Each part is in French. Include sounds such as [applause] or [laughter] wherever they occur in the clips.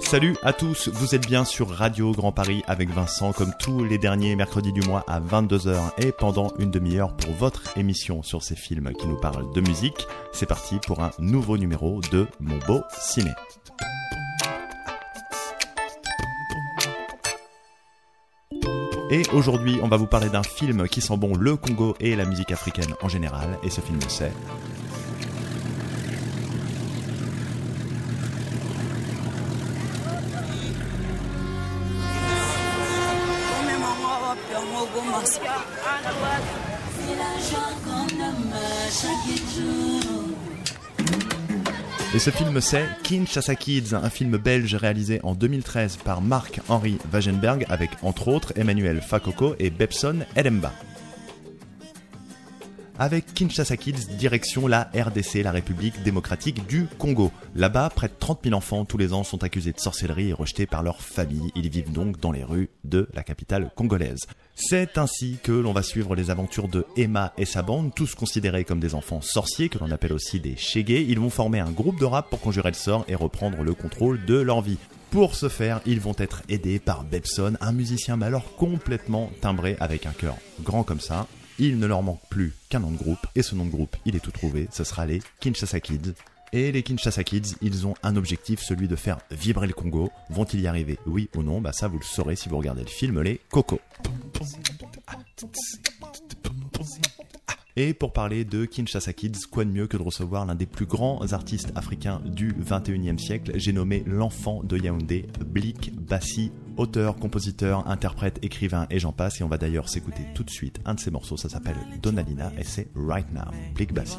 Salut à tous, vous êtes bien sur Radio Grand Paris avec Vincent comme tous les derniers mercredis du mois à 22h et pendant une demi-heure pour votre émission sur ces films qui nous parlent de musique. C'est parti pour un nouveau numéro de Mon Beau Ciné. Et aujourd'hui, on va vous parler d'un film qui sent bon le Congo et la musique africaine en général. Et ce film, c'est ce film c'est Kinshasa Kids, un film belge réalisé en 2013 par Marc-Henri Wagenberg avec entre autres Emmanuel Fakoko et Bepson Edemba. Avec Kinshasa Kids, direction la RDC, la République démocratique du Congo. Là-bas, près de 30 000 enfants tous les ans sont accusés de sorcellerie et rejetés par leur famille. Ils vivent donc dans les rues de la capitale congolaise. C'est ainsi que l'on va suivre les aventures de Emma et sa bande, tous considérés comme des enfants sorciers, que l'on appelle aussi des chégués. Ils vont former un groupe de rap pour conjurer le sort et reprendre le contrôle de leur vie. Pour ce faire, ils vont être aidés par Bebson, un musicien malheur complètement timbré avec un cœur grand comme ça. Il ne leur manque plus qu'un nom de groupe, et ce nom de groupe, il est tout trouvé, ce sera les Kinshasa Kids. Et les Kinshasa Kids, ils ont un objectif, celui de faire vibrer le Congo. Vont-ils y arriver Oui ou non Bah ça vous le saurez si vous regardez le film Les Coco. Et pour parler de Kinshasa Kids, quoi de mieux que de recevoir l'un des plus grands artistes africains du 21e siècle J'ai nommé l'enfant de Yaoundé, Blik Bassi, auteur, compositeur, interprète, écrivain et j'en passe. Et on va d'ailleurs s'écouter tout de suite un de ses morceaux, ça s'appelle Donalina et c'est Right Now, Blik Bassi.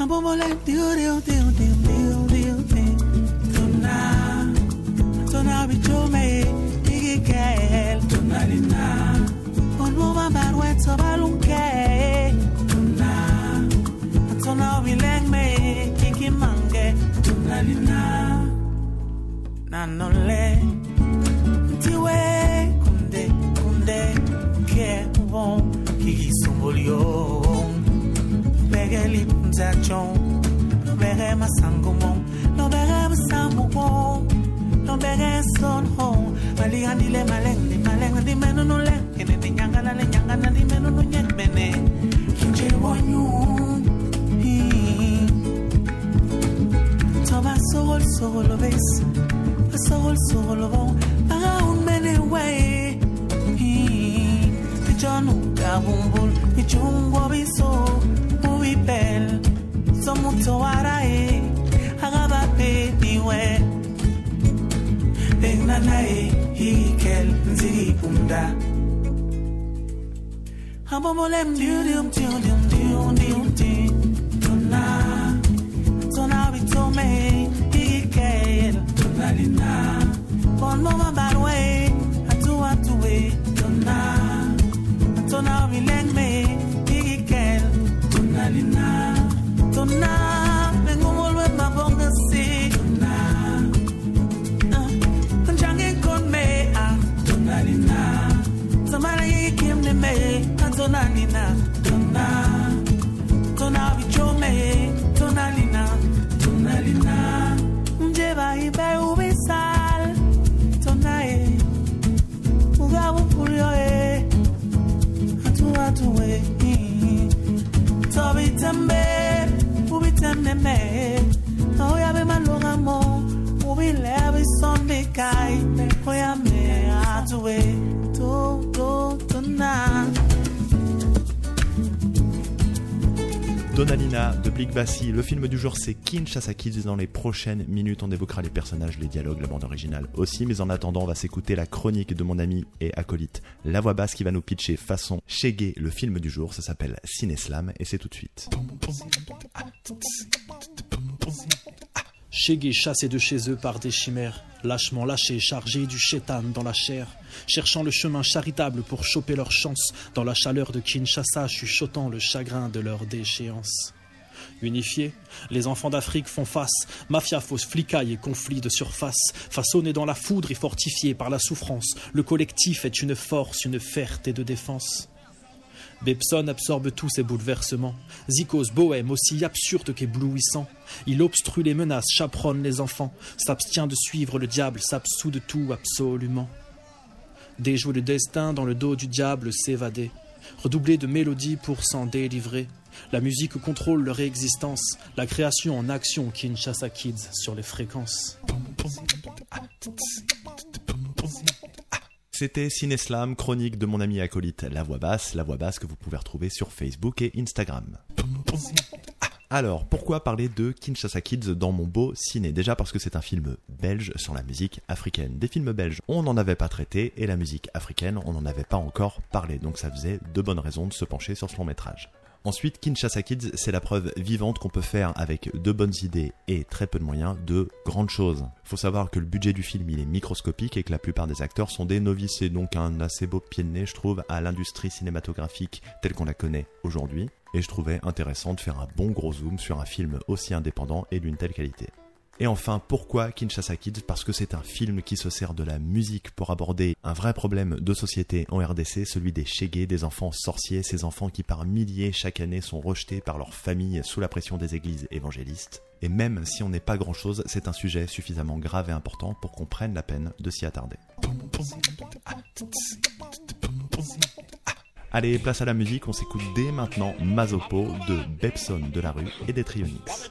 I'm on my life, deal, deal, deal, deal, deal. bumbul ichungwa biso ubipel somutso warae agabapetiwe enanae hikel nzikipunda abobolem diudium tiudium diudium ti tuna. Tuna bitome hikel tunalina bon mama barwe atuatuwe tuna tona bilengme igikel tona lina tona mengumolwe mabonga si tona kunjange ah, tona lina zamara yigikimne me tona lina tona tona bichome tuwe tobitembe ubitememe oyabe malunga mo ubile bisombikai oyame atuwe to to tonight Donalina de Blik Bassi. Le film du jour, c'est Kinshasa Kids. Dans les prochaines minutes, on évoquera les personnages, les dialogues, la bande originale aussi. Mais en attendant, on va s'écouter la chronique de mon ami et acolyte, la voix basse qui va nous pitcher façon Shege, le film du jour. Ça s'appelle Cineslam et c'est tout de suite. Chégués chassés de chez eux par des chimères, lâchement lâchés, chargés du chétan dans la chair, cherchant le chemin charitable pour choper leur chance, dans la chaleur de Kinshasa, chuchotant le chagrin de leur déchéance. Unifiés, les enfants d'Afrique font face, mafia fausse, flicaille et conflits de surface, façonnés dans la foudre et fortifiés par la souffrance, le collectif est une force, une ferté de défense. Bebson absorbe tous ces bouleversements. Zikos, bohème, aussi absurde qu'éblouissant. Il obstrue les menaces, chaperonne les enfants, s'abstient de suivre le diable, s'absout de tout absolument. Déjouer le destin dans le dos du diable, s'évader. Redoubler de mélodies pour s'en délivrer. La musique contrôle leur existence, la création en action Kinshasa Kids sur les fréquences. C'était Cineslam, chronique de mon ami acolyte La Voix Basse, La Voix Basse que vous pouvez retrouver sur Facebook et Instagram. Alors, pourquoi parler de Kinshasa Kids dans mon beau ciné? Déjà parce que c'est un film belge sur la musique africaine. Des films belges, on n'en avait pas traité, et la musique africaine, on n'en avait pas encore parlé. Donc ça faisait de bonnes raisons de se pencher sur ce long métrage. Ensuite, Kinshasa Kids, c'est la preuve vivante qu'on peut faire avec de bonnes idées et très peu de moyens de grandes choses. Faut savoir que le budget du film il est microscopique et que la plupart des acteurs sont des novices et donc un assez beau pied de nez, je trouve, à l'industrie cinématographique telle qu'on la connaît aujourd'hui. Et je trouvais intéressant de faire un bon gros zoom sur un film aussi indépendant et d'une telle qualité. Et enfin, pourquoi Kinshasa Kids? Parce que c'est un film qui se sert de la musique pour aborder un vrai problème de société en RDC, celui des chégués, des enfants sorciers, ces enfants qui par milliers chaque année sont rejetés par leurs familles sous la pression des églises évangélistes. Et même si on n'est pas grand-chose, c'est un sujet suffisamment grave et important pour qu'on prenne la peine de s'y attarder. Allez, place à la musique, on s'écoute dès maintenant Mazopo de Bepson de la rue et des Trionix.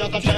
yo te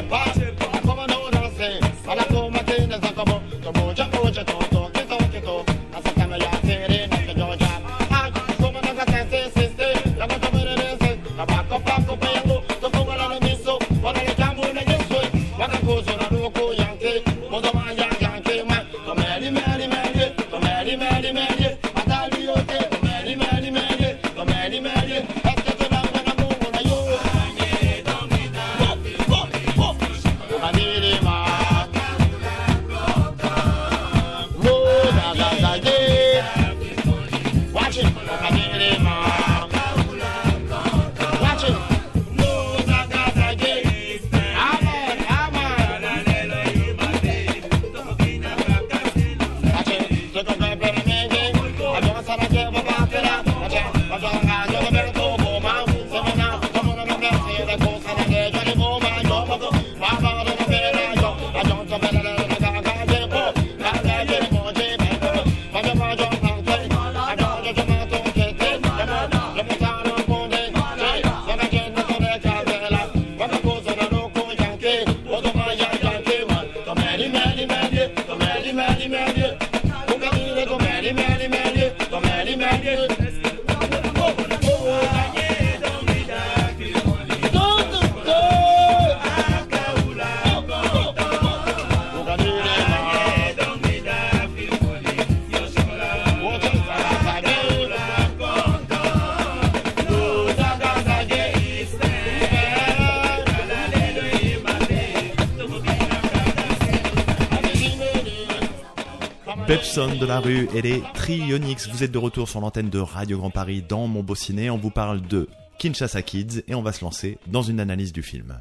de la rue et les Trionyx. Vous êtes de retour sur l'antenne de Radio Grand Paris dans Mon Beau Ciné. On vous parle de Kinshasa Kids et on va se lancer dans une analyse du film.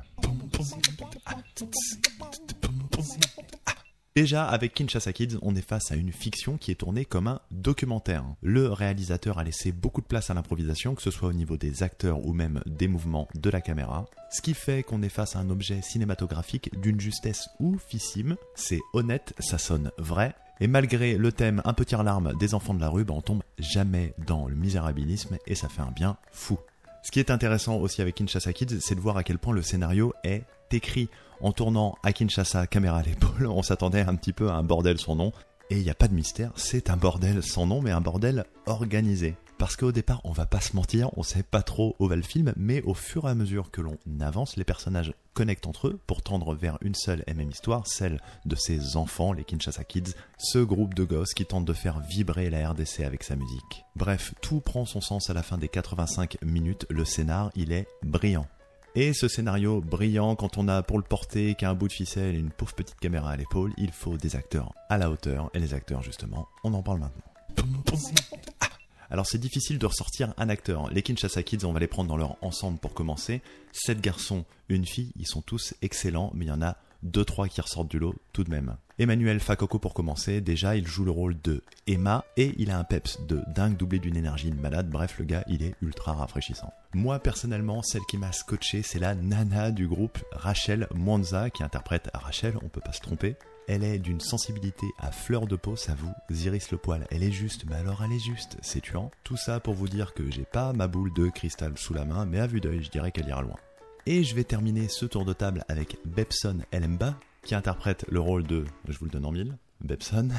Déjà, avec Kinshasa Kids, on est face à une fiction qui est tournée comme un documentaire. Le réalisateur a laissé beaucoup de place à l'improvisation, que ce soit au niveau des acteurs ou même des mouvements de la caméra. Ce qui fait qu'on est face à un objet cinématographique d'une justesse oufissime. C'est honnête, ça sonne vrai. Et malgré le thème un peu tire-larme des enfants de la rue, ben on tombe jamais dans le misérabilisme et ça fait un bien fou. Ce qui est intéressant aussi avec Kinshasa Kids, c'est de voir à quel point le scénario est écrit en tournant à Kinshasa, caméra à l'épaule, [laughs] on s'attendait un petit peu à un bordel sans nom. Et il n'y a pas de mystère, c'est un bordel sans nom, mais un bordel organisé. Parce qu'au départ, on va pas se mentir, on sait pas trop où va le film, mais au fur et à mesure que l'on avance, les personnages connectent entre eux pour tendre vers une seule et même histoire, celle de ces enfants, les Kinshasa Kids, ce groupe de gosses qui tentent de faire vibrer la RDC avec sa musique. Bref, tout prend son sens à la fin des 85 minutes, le scénar, il est brillant. Et ce scénario brillant, quand on a pour le porter qu'un bout de ficelle et une pauvre petite caméra à l'épaule, il faut des acteurs à la hauteur. Et les acteurs, justement, on en parle maintenant. Alors c'est difficile de ressortir un acteur. Les Kinshasa Kids, on va les prendre dans leur ensemble pour commencer. Sept garçons, une fille, ils sont tous excellents, mais il y en a deux trois qui ressortent du lot tout de même. Emmanuel Fakoko pour commencer, déjà il joue le rôle de Emma et il a un peps de dingue doublé d'une énergie de malade, bref le gars il est ultra rafraîchissant. Moi personnellement celle qui m'a scotché c'est la nana du groupe Rachel Mwanza qui interprète Rachel, on peut pas se tromper. Elle est d'une sensibilité à fleur de peau, ça vous iris le poil. Elle est juste, mais alors elle est juste, c'est tuant. Tout ça pour vous dire que j'ai pas ma boule de cristal sous la main, mais à vue d'œil, je dirais qu'elle ira loin. Et je vais terminer ce tour de table avec Bebson Elemba, qui interprète le rôle de, je vous le donne en mille, Bebson.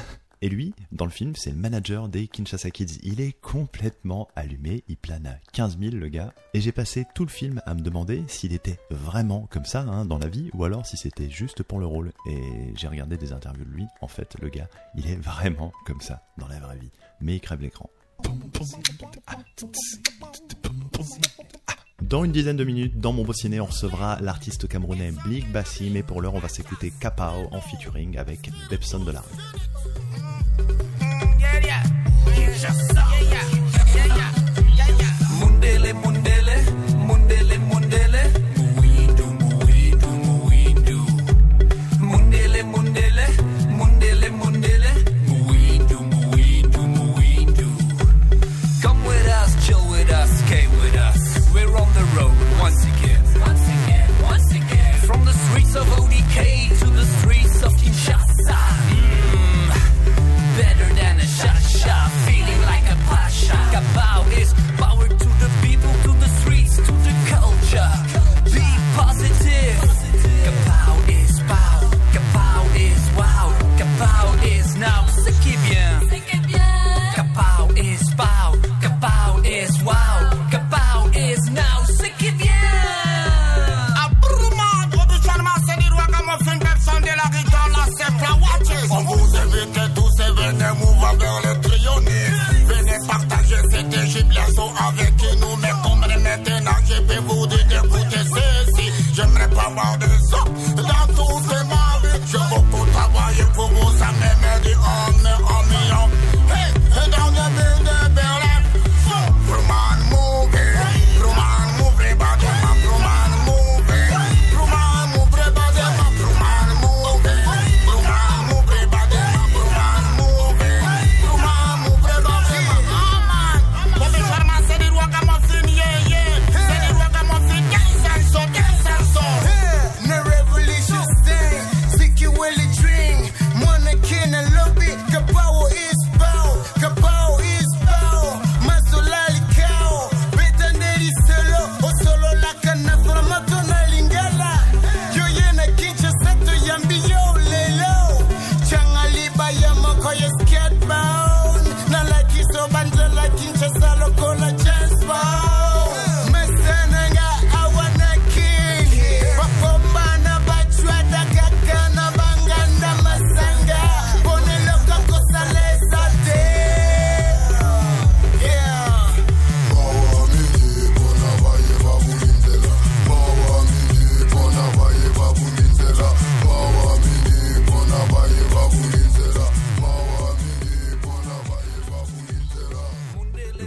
Et lui, dans le film, c'est le manager des Kinshasa Kids. Il est complètement allumé, il plane à 15 000 le gars. Et j'ai passé tout le film à me demander s'il était vraiment comme ça hein, dans la vie ou alors si c'était juste pour le rôle. Et j'ai regardé des interviews de lui. En fait, le gars, il est vraiment comme ça dans la vraie vie. Mais il crève l'écran. Dans une dizaine de minutes, dans mon beau on recevra l'artiste camerounais Blig Bassi, mais pour l'heure, on va s'écouter Kapao en featuring avec Bebson de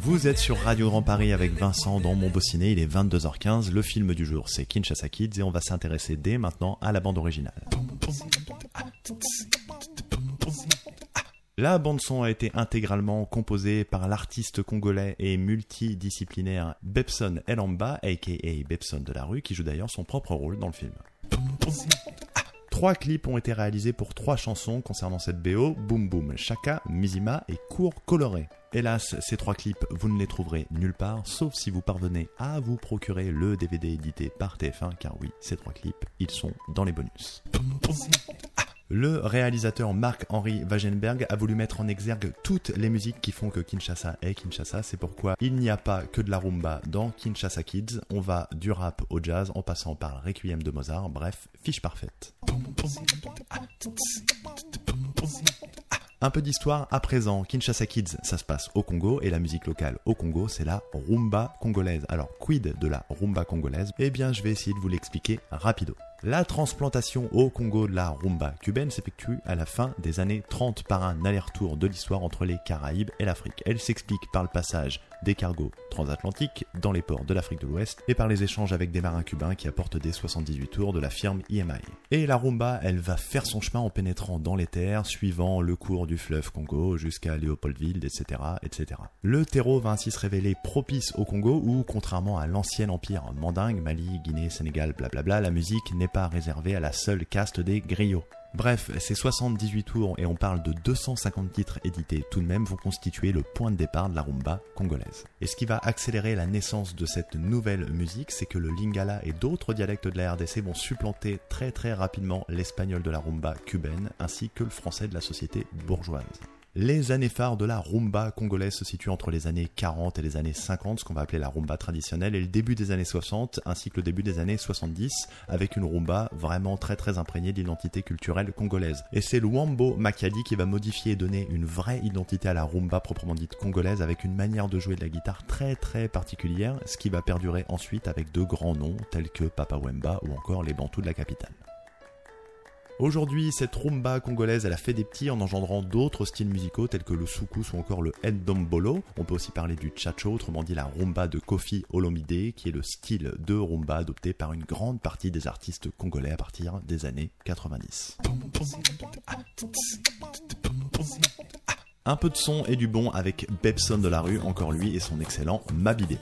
Vous êtes sur Radio Grand Paris avec Vincent dans Mon Beau Ciné, il est 22h15, le film du jour c'est Kinshasa Kids et on va s'intéresser dès maintenant à la bande originale. La bande son a été intégralement composée par l'artiste congolais et multidisciplinaire Bepson Elamba, aka Bepson de la rue, qui joue d'ailleurs son propre rôle dans le film. Trois clips ont été réalisés pour trois chansons concernant cette BO, Boom Boom, Chaka, Mizima et Cours Coloré. Hélas, ces trois clips, vous ne les trouverez nulle part, sauf si vous parvenez à vous procurer le DVD édité par TF1, car oui, ces trois clips, ils sont dans les bonus. Le réalisateur Marc-Henri Wagenberg a voulu mettre en exergue toutes les musiques qui font que Kinshasa est Kinshasa. C'est pourquoi il n'y a pas que de la rumba dans Kinshasa Kids. On va du rap au jazz en passant par Requiem de Mozart. Bref, fiche parfaite. Un peu d'histoire à présent. Kinshasa Kids, ça se passe au Congo et la musique locale au Congo, c'est la rumba congolaise. Alors, quid de la rumba congolaise? Eh bien, je vais essayer de vous l'expliquer rapido. La transplantation au Congo de la rumba cubaine s'effectue à la fin des années 30 par un aller-retour de l'histoire entre les Caraïbes et l'Afrique. Elle s'explique par le passage des cargos transatlantiques dans les ports de l'Afrique de l'Ouest et par les échanges avec des marins cubains qui apportent des 78 tours de la firme IMI. Et la rumba, elle va faire son chemin en pénétrant dans les terres, suivant le cours du fleuve Congo jusqu'à Léopoldville, etc., etc. Le terreau va ainsi se révéler propice au Congo où, contrairement à l'ancien empire mandingue, Mali, Guinée, Sénégal, blablabla, la musique n'est pas réservée à la seule caste des griots. Bref, ces 78 tours, et on parle de 250 titres édités tout de même, vont constituer le point de départ de la rumba congolaise. Et ce qui va accélérer la naissance de cette nouvelle musique, c'est que le lingala et d'autres dialectes de la RDC vont supplanter très très rapidement l'espagnol de la rumba cubaine, ainsi que le français de la société bourgeoise. Les années phares de la rumba congolaise se situent entre les années 40 et les années 50, ce qu'on va appeler la rumba traditionnelle, et le début des années 60, ainsi que le début des années 70, avec une rumba vraiment très très imprégnée d'identité culturelle congolaise. Et c'est Luambo Makali qui va modifier et donner une vraie identité à la rumba proprement dite congolaise, avec une manière de jouer de la guitare très très particulière, ce qui va perdurer ensuite avec de grands noms tels que Papa Wemba ou encore les Bantous de la capitale. Aujourd'hui, cette rumba congolaise, elle a fait des petits en engendrant d'autres styles musicaux tels que le soukous ou encore le ndombolo. On peut aussi parler du chacho, autrement dit la rumba de Kofi Olomide, qui est le style de rumba adopté par une grande partie des artistes congolais à partir des années 90. Un peu de son et du bon avec Bebson de la rue, encore lui et son excellent Mabidé.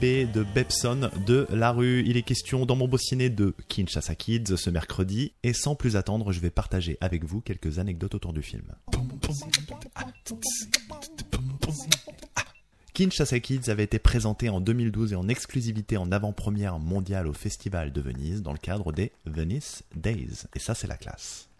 De Bepson de la rue. Il est question dans mon beau ciné de Kinshasa Kids ce mercredi. Et sans plus attendre, je vais partager avec vous quelques anecdotes autour du film. Kinshasa Kids avait été présenté en 2012 et en exclusivité en avant-première mondiale au Festival de Venise dans le cadre des Venice Days. Et ça, c'est la classe.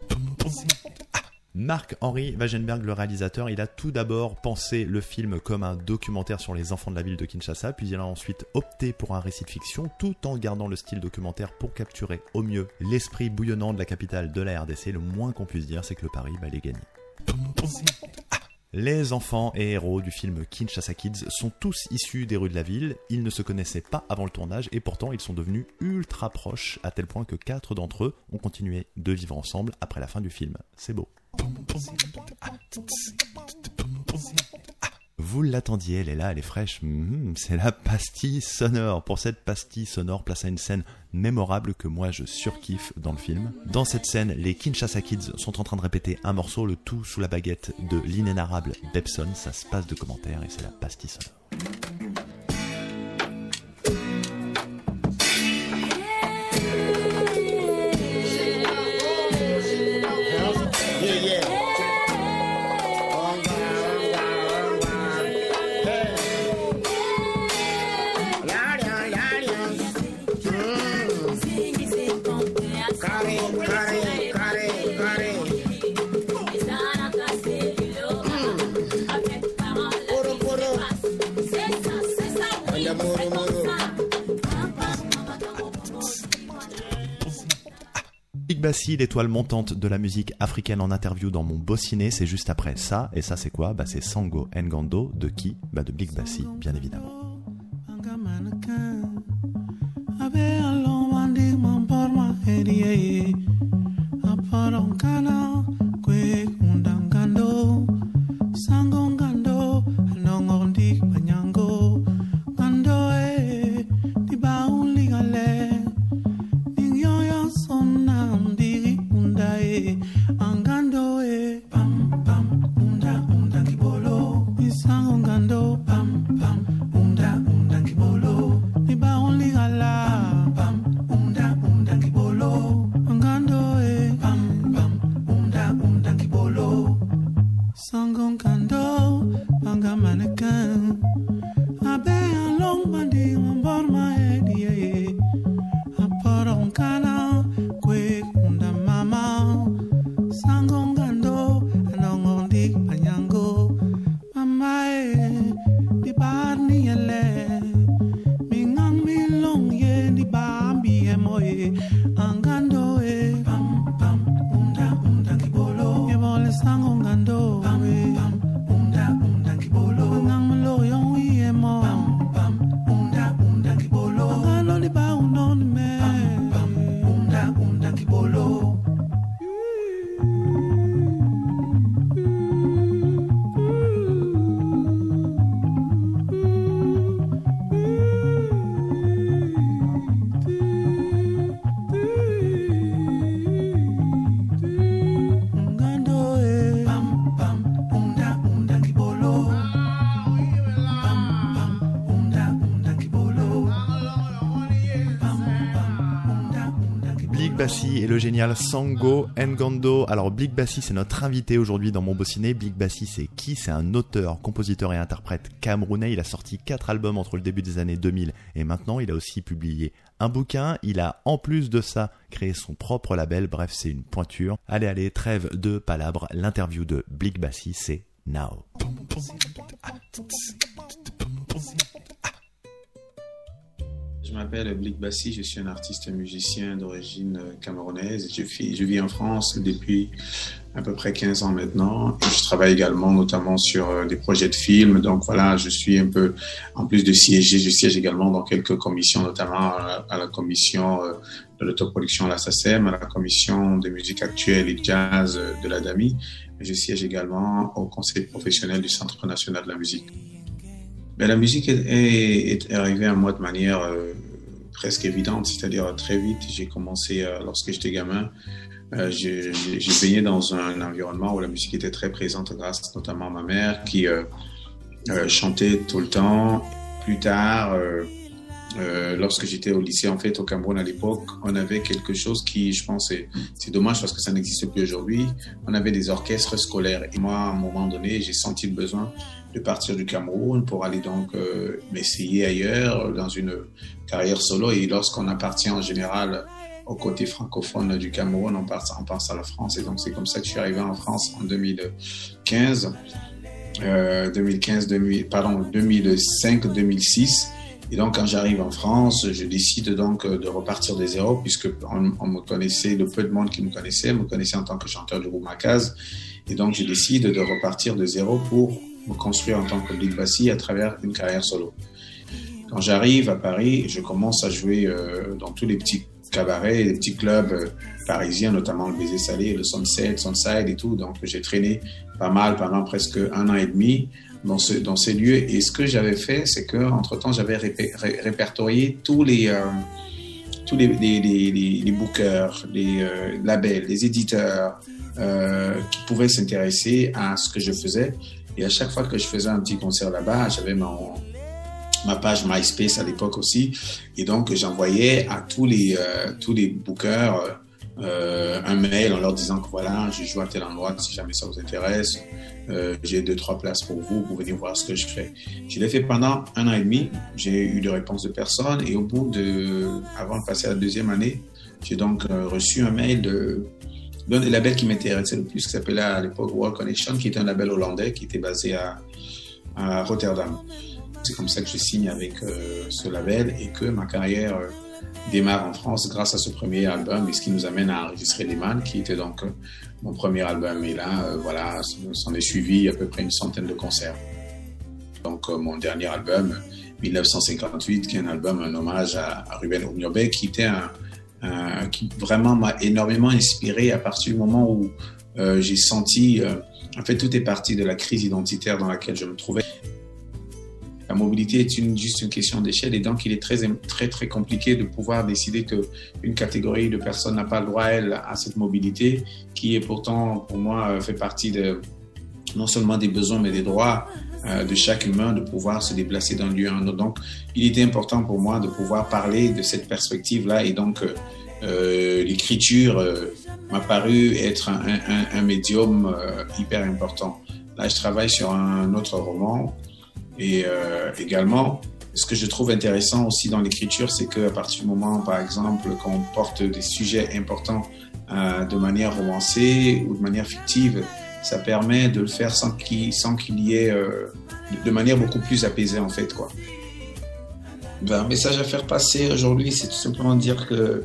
Marc-Henri Wagenberg, le réalisateur, il a tout d'abord pensé le film comme un documentaire sur les enfants de la ville de Kinshasa, puis il a ensuite opté pour un récit de fiction, tout en gardant le style documentaire pour capturer au mieux l'esprit bouillonnant de la capitale de la RDC. Le moins qu'on puisse dire, c'est que le pari va les gagner. [laughs] Les enfants et héros du film Kinshasa Kids sont tous issus des rues de la ville, ils ne se connaissaient pas avant le tournage et pourtant ils sont devenus ultra proches à tel point que quatre d'entre eux ont continué de vivre ensemble après la fin du film. C'est beau. Vous l'attendiez, elle est là, elle est fraîche. Mhm, c'est la pastille sonore. Pour cette pastille sonore, place à une scène mémorable que moi je surkiffe dans le film. Dans cette scène, les Kinshasa Kids sont en train de répéter un morceau, le tout sous la baguette de l'inénarrable Bepson. Ça se passe de commentaires et c'est la pastille sonore. Bassi, l'étoile montante de la musique africaine en interview dans mon beau ciné, c'est juste après ça. Et ça, c'est quoi? Bah, c'est Sango Ngando de qui? Bah, de Big Bassi, bien évidemment. Génial Sango Ngando. Alors Big Bassi, c'est notre invité aujourd'hui dans mon beau ciné. Big Bassi, c'est qui? C'est un auteur, compositeur et interprète camerounais. Il a sorti quatre albums entre le début des années 2000 et maintenant. Il a aussi publié un bouquin. Il a en plus de ça créé son propre label. Bref, c'est une pointure. Allez, allez, trêve de palabres. L'interview de Big Bassi, c'est now. Je m'appelle Blik Bassi, je suis un artiste musicien d'origine camerounaise. Je, vis- en France depuis à peu près 15 ans maintenant. Je travaille également notamment sur euh, des projets de films. Donc voilà, je suis un peu, en plus de siéger, je siège également dans quelques commissions, notamment à, la commission euh, de l'autoproduction à la SACEM, à la commission de musique actuelle et jazz euh, de la DAMI. Je siège également au conseil professionnel du Centre national de la musique. Ben, la musique est, arrivée à moi de manière presque évidente, c'est-à-dire très vite. J'ai commencé euh, lorsque j'étais gamin. Euh, j'ai baigné dans un environnement où la musique était très présente grâce notamment à ma mère qui euh, chantait tout le temps. plus tard, lorsque j'étais au lycée, en fait, au Cameroun à l'époque, on avait quelque chose qui, je pense, c'est dommage parce que ça n'existe plus aujourd'hui. On avait des orchestres scolaires. Et moi, à un moment donné, j'ai senti le besoin de partir du Cameroun pour aller donc euh, m'essayer ailleurs dans une carrière solo. Et lorsqu'on appartient en général au côté francophone du Cameroun, on pense, à la France. Et donc, c'est comme ça que je suis arrivé en France en 2015. Euh, 2015, 2000, pardon, 2005, 2006. Et donc, quand j'arrive en France, je décide donc euh, de repartir de zéro, puisque on, on me connaissait, le peu de monde qui me connaissait, me connaissait en tant que chanteur du groupe Macaz. Et donc, je décide de repartir de zéro pour me construire en tant que Big Bassi à travers une carrière solo. Quand j'arrive à Paris, je commence à jouer euh, dans tous les petits cabarets, les petits clubs euh, parisiens, notamment le Baiser Salé, le Sunset, Sunside et tout. Donc, j'ai traîné pas mal pendant presque un an et demi dans, ce, dans ces lieux. Et ce que j'avais fait, c'est que entre temps, j'avais répertorié tous les euh, tous les, les, bookers, les labels, les éditeurs qui pouvaient s'intéresser à ce que je faisais. Et à chaque fois que je faisais un petit concert là-bas, j'avais mon ma page MySpace à l'époque aussi, et donc j'envoyais à tous les euh, tous les bookers euh, un mail en leur disant que voilà, je joue à tel endroit, si jamais ça vous intéresse, euh, j'ai deux, trois places pour vous, vous venez voir ce que je fais. Je l'ai fait pendant un an et demi, j'ai eu de réponses de personnes, et au bout de, avant de passer à la deuxième année, j'ai donc reçu un mail de l'un des labels qui m'intéressait le plus, qui s'appelait à l'époque World Connection, qui était un label hollandais qui était basé à, Rotterdam. C'est comme ça que je signe avec euh, ce label et que ma carrière euh, démarre en France grâce à ce premier album et ce qui nous amène à enregistrer Les Man, qui était donc euh, mon premier album. Et là, voilà, s'en est suivi à peu près une centaine de concerts. Donc mon dernier album, 1958, qui est un album, un hommage à, Ruben Oumniobé, qui était un, un- qui vraiment m'a énormément inspiré à partir du moment où euh, j'ai senti, euh, en fait, tout est parti de la crise identitaire dans laquelle je me trouvais. La mobilité est juste une question d'échelle et donc il est très, très, très compliqué de pouvoir décider que une catégorie de personnes n'a pas le droit, elle, à cette mobilité qui est pourtant, pour moi, euh, fait partie de, non seulement des besoins, mais des droits euh, de chaque humain de pouvoir se déplacer d'un lieu à un autre. Donc, il était important pour moi de pouvoir parler de cette perspective-là et donc euh, euh, l'écriture m'a paru être un, médium hyper important. Là, je travaille sur un autre roman et également, ce que je trouve intéressant aussi dans l'écriture, c'est qu'à partir du moment, par exemple, qu'on porte des sujets importants de manière romancée ou de manière fictive, ça permet de le faire sans qu'il y ait euh, de manière beaucoup plus apaisée en fait. Ben, un message à faire passer aujourd'hui, c'est tout simplement dire que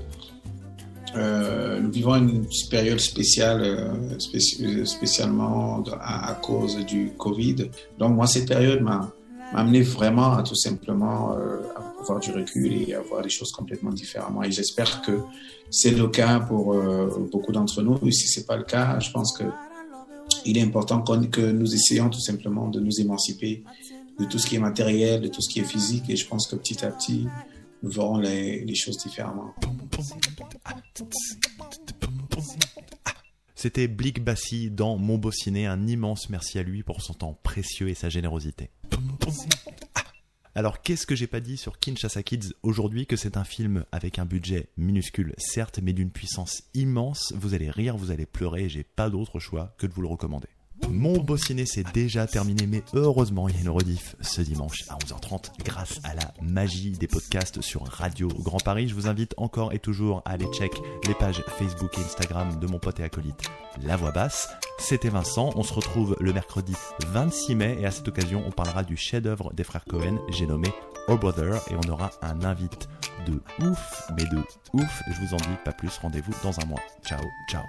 euh, nous vivons une période spéciale, euh, spéci- spécialement à, cause du Covid. Donc moi, cette période m'a amené vraiment à tout simplement avoir du recul et à voir les choses complètement différemment. Et j'espère que c'est le cas pour beaucoup d'entre nous. Et si c'est pas le cas, je pense que il est important que nous essayons tout simplement de nous émanciper de tout ce qui est matériel, de tout ce qui est physique. Et je pense que petit à petit, nous verrons les, les choses différemment. C'était Blick Bassi dans Mon Beau Ciné. Un immense merci à lui pour son temps précieux et sa générosité. Alors, qu'est-ce que j'ai pas dit sur Kinshasa Kids aujourd'hui Que c'est un film avec un budget minuscule, certes, mais d'une puissance immense. Vous allez rire, vous allez pleurer, et j'ai pas d'autre choix que de vous le recommander. Mon beau ciné, c'est déjà terminé, mais heureusement, il y a une rediff ce dimanche à 11h30 grâce à la magie des podcasts sur Radio Grand Paris. Je vous invite encore et toujours à aller check les pages Facebook et Instagram de mon pote et acolyte La Voix Basse. C'était Vincent, on se retrouve le mercredi 26 mai et à cette occasion, on parlera du chef-d'œuvre des frères Cohen, j'ai nommé Oh Brother, et on aura un invite de ouf, mais de ouf. Je vous en dis pas plus, rendez-vous dans un mois. Ciao, ciao.